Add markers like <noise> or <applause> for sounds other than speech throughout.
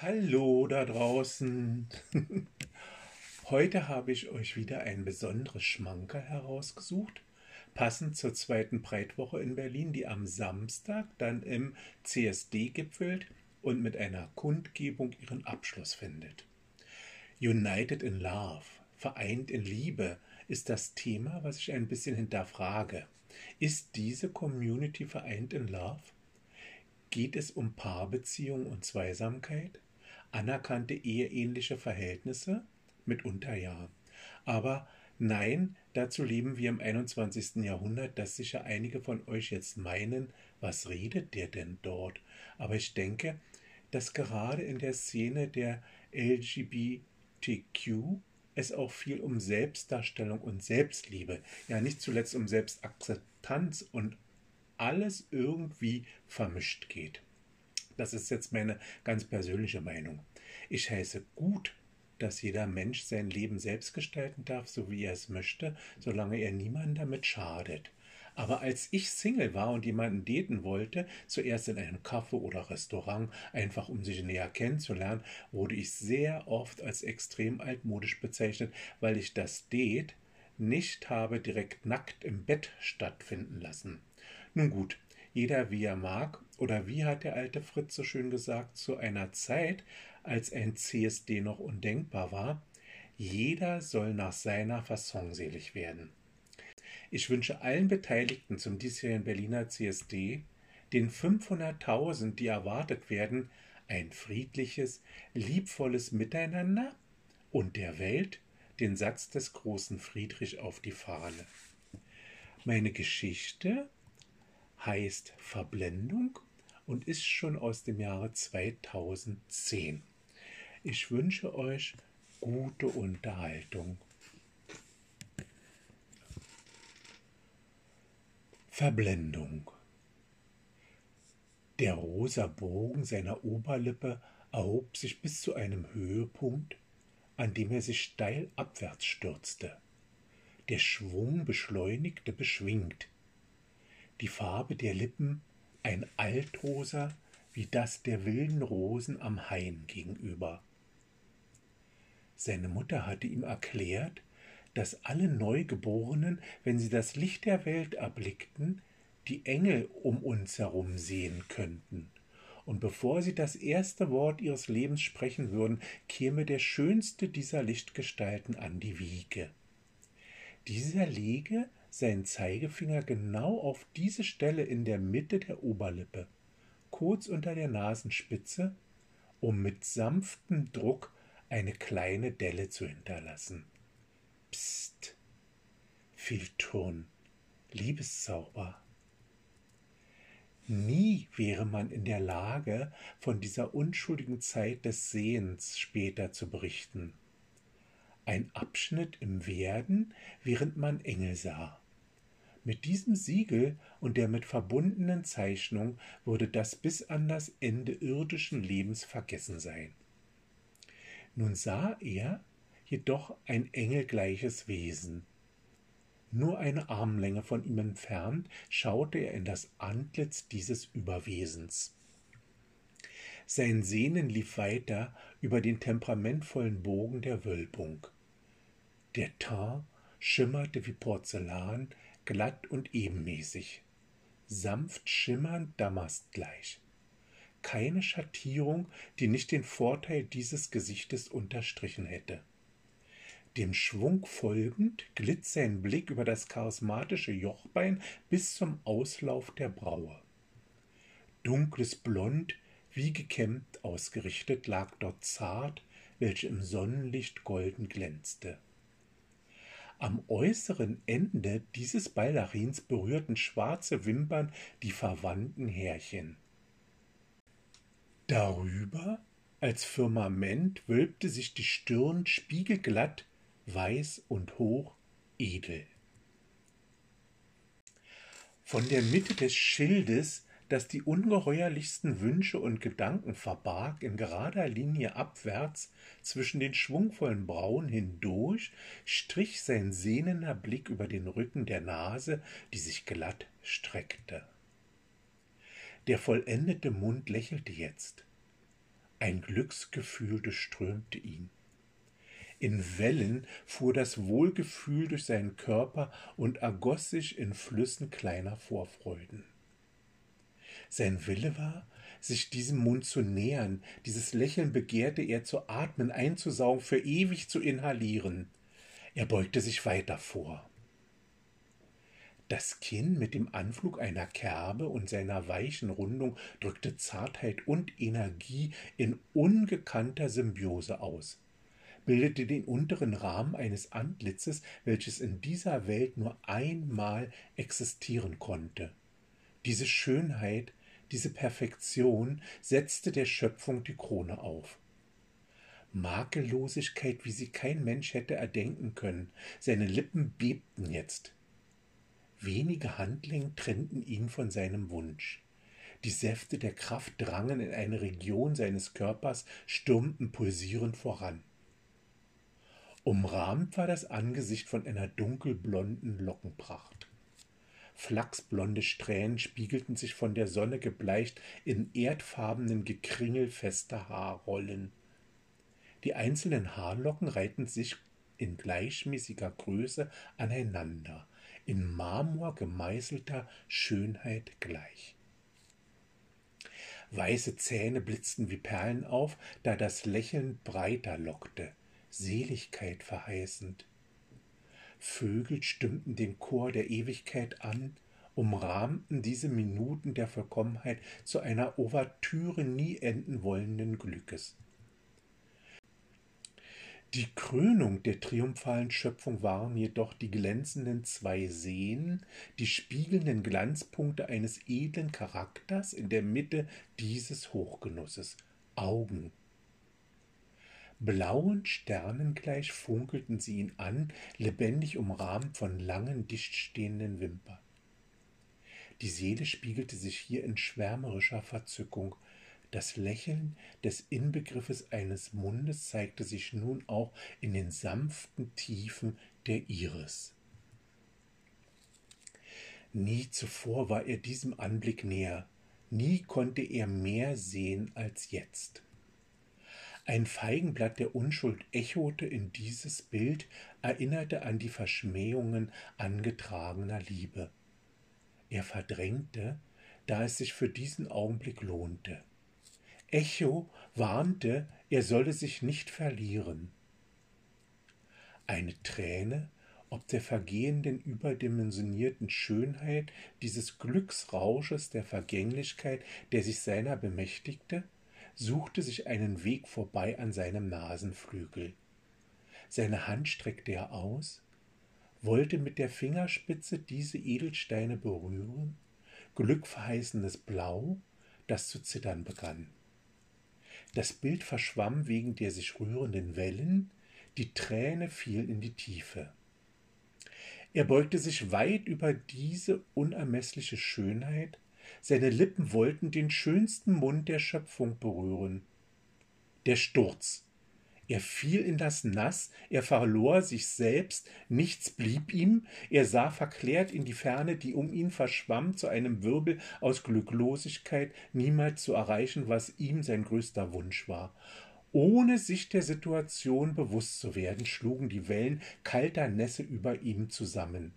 Hallo da draußen. <laughs> Heute habe ich euch wieder ein besonderes Schmankerl herausgesucht, passend zur zweiten Breitwoche in Berlin, die am Samstag dann im CSD gipfelt und mit einer Kundgebung ihren Abschluss findet. United in Love, vereint in Liebe, ist das Thema, was ich ein bisschen hinterfrage. Ist diese Community vereint in Love? Geht es um Paarbeziehung und Zweisamkeit? Anerkannte eheähnliche Verhältnisse? Mitunter ja. Aber nein, dazu leben wir im 21. Jahrhundert, dass sicher einige von euch jetzt meinen, was redet der denn dort? Aber ich denke, dass gerade in der Szene der LGBTQ es auch viel um Selbstdarstellung und Selbstliebe, ja nicht zuletzt um Selbstakzeptanz und alles irgendwie vermischt geht. Das ist jetzt meine ganz persönliche Meinung. Ich heiße gut, dass jeder Mensch sein Leben selbst gestalten darf, so wie er es möchte, solange er niemandem damit schadet. Aber als ich Single war und jemanden daten wollte, zuerst in einem Café oder Restaurant, einfach um sich näher kennenzulernen, wurde ich sehr oft als extrem altmodisch bezeichnet, weil ich das Date nicht habe direkt nackt im Bett stattfinden lassen. Nun gut, jeder wie er mag, oder wie hat der alte Fritz so schön gesagt, zu einer Zeit, als ein CSD noch undenkbar war, jeder soll nach seiner Fasson selig werden. Ich wünsche allen Beteiligten zum diesjährigen Berliner CSD, den 500.000, die erwartet werden, ein friedliches, liebvolles Miteinander und der Welt den Satz des großen Friedrich auf die Fahne. Meine Geschichte heißt Verblendung und ist schon aus dem Jahre 2010. Ich wünsche euch gute Unterhaltung. Verblendung. Der rosa Bogen seiner Oberlippe erhob sich bis zu einem Höhepunkt, an dem er sich steil abwärts stürzte. Der Schwung beschleunigte beschwingt, die Farbe der Lippen ein Altrosa wie das der wilden Rosen am Hain gegenüber. Seine Mutter hatte ihm erklärt, dass alle Neugeborenen, wenn sie das Licht der Welt erblickten, die Engel um uns herum sehen könnten. Und bevor sie das erste Wort ihres Lebens sprechen würden, käme der schönste dieser Lichtgestalten an die Wiege. Dieser lege seinen Zeigefinger genau auf diese Stelle in der Mitte der Oberlippe, kurz unter der Nasenspitze, um mit sanftem Druck eine kleine Delle zu hinterlassen. Psst, Filturn, Liebeszauber. Nie wäre man in der Lage, von dieser unschuldigen Zeit des Sehens später zu berichten ein Abschnitt im Werden, während man Engel sah. Mit diesem Siegel und der mit verbundenen Zeichnung würde das bis an das Ende irdischen Lebens vergessen sein. Nun sah er jedoch ein engelgleiches Wesen. Nur eine Armlänge von ihm entfernt schaute er in das Antlitz dieses Überwesens. Sein Sehnen lief weiter über den temperamentvollen Bogen der Wölbung. Der Teint schimmerte wie Porzellan, glatt und ebenmäßig, sanft schimmernd damastgleich. Keine Schattierung, die nicht den Vorteil dieses Gesichtes unterstrichen hätte. Dem Schwung folgend glitt sein Blick über das charismatische Jochbein bis zum Auslauf der Braue. Dunkles Blond, wie gekämmt ausgerichtet, lag dort zart, welche im Sonnenlicht golden glänzte. Am äußeren Ende dieses Baldachins berührten schwarze Wimpern die verwandten Härchen. Darüber, als Firmament, wölbte sich die Stirn spiegelglatt, weiß und hoch, edel. Von der Mitte des Schildes das die ungeheuerlichsten Wünsche und Gedanken verbarg, in gerader Linie abwärts zwischen den schwungvollen Brauen hindurch, strich sein sehnender Blick über den Rücken der Nase, die sich glatt streckte. Der vollendete Mund lächelte jetzt. Ein Glücksgefühl durchströmte ihn. In Wellen fuhr das Wohlgefühl durch seinen Körper und ergoss sich in Flüssen kleiner Vorfreuden. Sein Wille war, sich diesem Mund zu nähern, dieses Lächeln begehrte er zu atmen, einzusaugen, für ewig zu inhalieren. Er beugte sich weiter vor. Das Kinn mit dem Anflug einer Kerbe und seiner weichen Rundung drückte Zartheit und Energie in ungekannter Symbiose aus bildete den unteren Rahmen eines Antlitzes, welches in dieser Welt nur einmal existieren konnte. Diese Schönheit, diese Perfektion setzte der Schöpfung die Krone auf. Makellosigkeit, wie sie kein Mensch hätte erdenken können, seine Lippen bebten jetzt. Wenige Handlingen trennten ihn von seinem Wunsch. Die Säfte der Kraft drangen in eine Region seines Körpers, stürmten pulsierend voran. Umrahmt war das Angesicht von einer dunkelblonden Lockenpracht. Flachsblonde Strähnen spiegelten sich von der Sonne gebleicht in erdfarbenen Gekringel fester Haarrollen. Die einzelnen Haarlocken reihten sich in gleichmäßiger Größe aneinander, in Marmor gemeißelter Schönheit gleich. Weiße Zähne blitzten wie Perlen auf, da das Lächeln breiter lockte. Seligkeit verheißend. Vögel stimmten den Chor der Ewigkeit an, umrahmten diese Minuten der Vollkommenheit zu einer Ouvertüre nie enden wollenden Glückes. Die Krönung der triumphalen Schöpfung waren jedoch die glänzenden zwei Seen, die spiegelnden Glanzpunkte eines edlen Charakters in der Mitte dieses Hochgenusses, Augen, Blauen Sternen gleich funkelten sie ihn an, lebendig umrahmt von langen, dichtstehenden Wimpern. Die Seele spiegelte sich hier in schwärmerischer Verzückung. Das Lächeln des Inbegriffes eines Mundes zeigte sich nun auch in den sanften Tiefen der Iris. Nie zuvor war er diesem Anblick näher, nie konnte er mehr sehen als jetzt. Ein Feigenblatt der Unschuld echote in dieses Bild, erinnerte an die Verschmähungen angetragener Liebe. Er verdrängte, da es sich für diesen Augenblick lohnte. Echo warnte, er solle sich nicht verlieren. Eine Träne, ob der vergehenden überdimensionierten Schönheit, dieses Glücksrausches der Vergänglichkeit, der sich seiner bemächtigte? Suchte sich einen Weg vorbei an seinem Nasenflügel. Seine Hand streckte er aus, wollte mit der Fingerspitze diese Edelsteine berühren, glückverheißendes Blau, das zu zittern begann. Das Bild verschwamm wegen der sich rührenden Wellen, die Träne fiel in die Tiefe. Er beugte sich weit über diese unermessliche Schönheit, seine Lippen wollten den schönsten Mund der Schöpfung berühren. Der Sturz. Er fiel in das Nass, er verlor sich selbst, nichts blieb ihm, er sah verklärt in die Ferne, die um ihn verschwamm, zu einem Wirbel aus Glücklosigkeit, niemals zu erreichen, was ihm sein größter Wunsch war. Ohne sich der Situation bewusst zu werden, schlugen die Wellen kalter Nässe über ihm zusammen.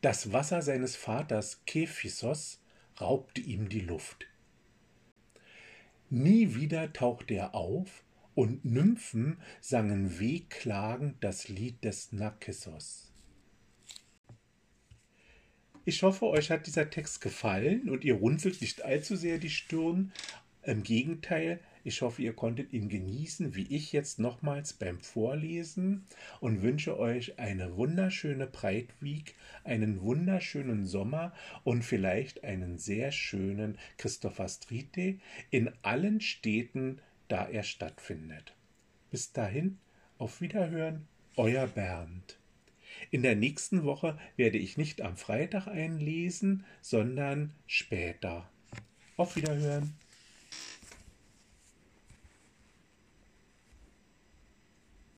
Das Wasser seines Vaters Kephisos raubte ihm die Luft. Nie wieder tauchte er auf, und Nymphen sangen wehklagend das Lied des Nakissos. Ich hoffe, euch hat dieser Text gefallen und ihr runzelt nicht allzu sehr die Stirn. Im Gegenteil, ich hoffe, ihr konntet ihn genießen, wie ich jetzt nochmals beim Vorlesen und wünsche euch eine wunderschöne Breitweg, einen wunderschönen Sommer und vielleicht einen sehr schönen Christopher Day in allen Städten, da er stattfindet. Bis dahin, auf Wiederhören, euer Bernd. In der nächsten Woche werde ich nicht am Freitag einlesen, sondern später. Auf Wiederhören.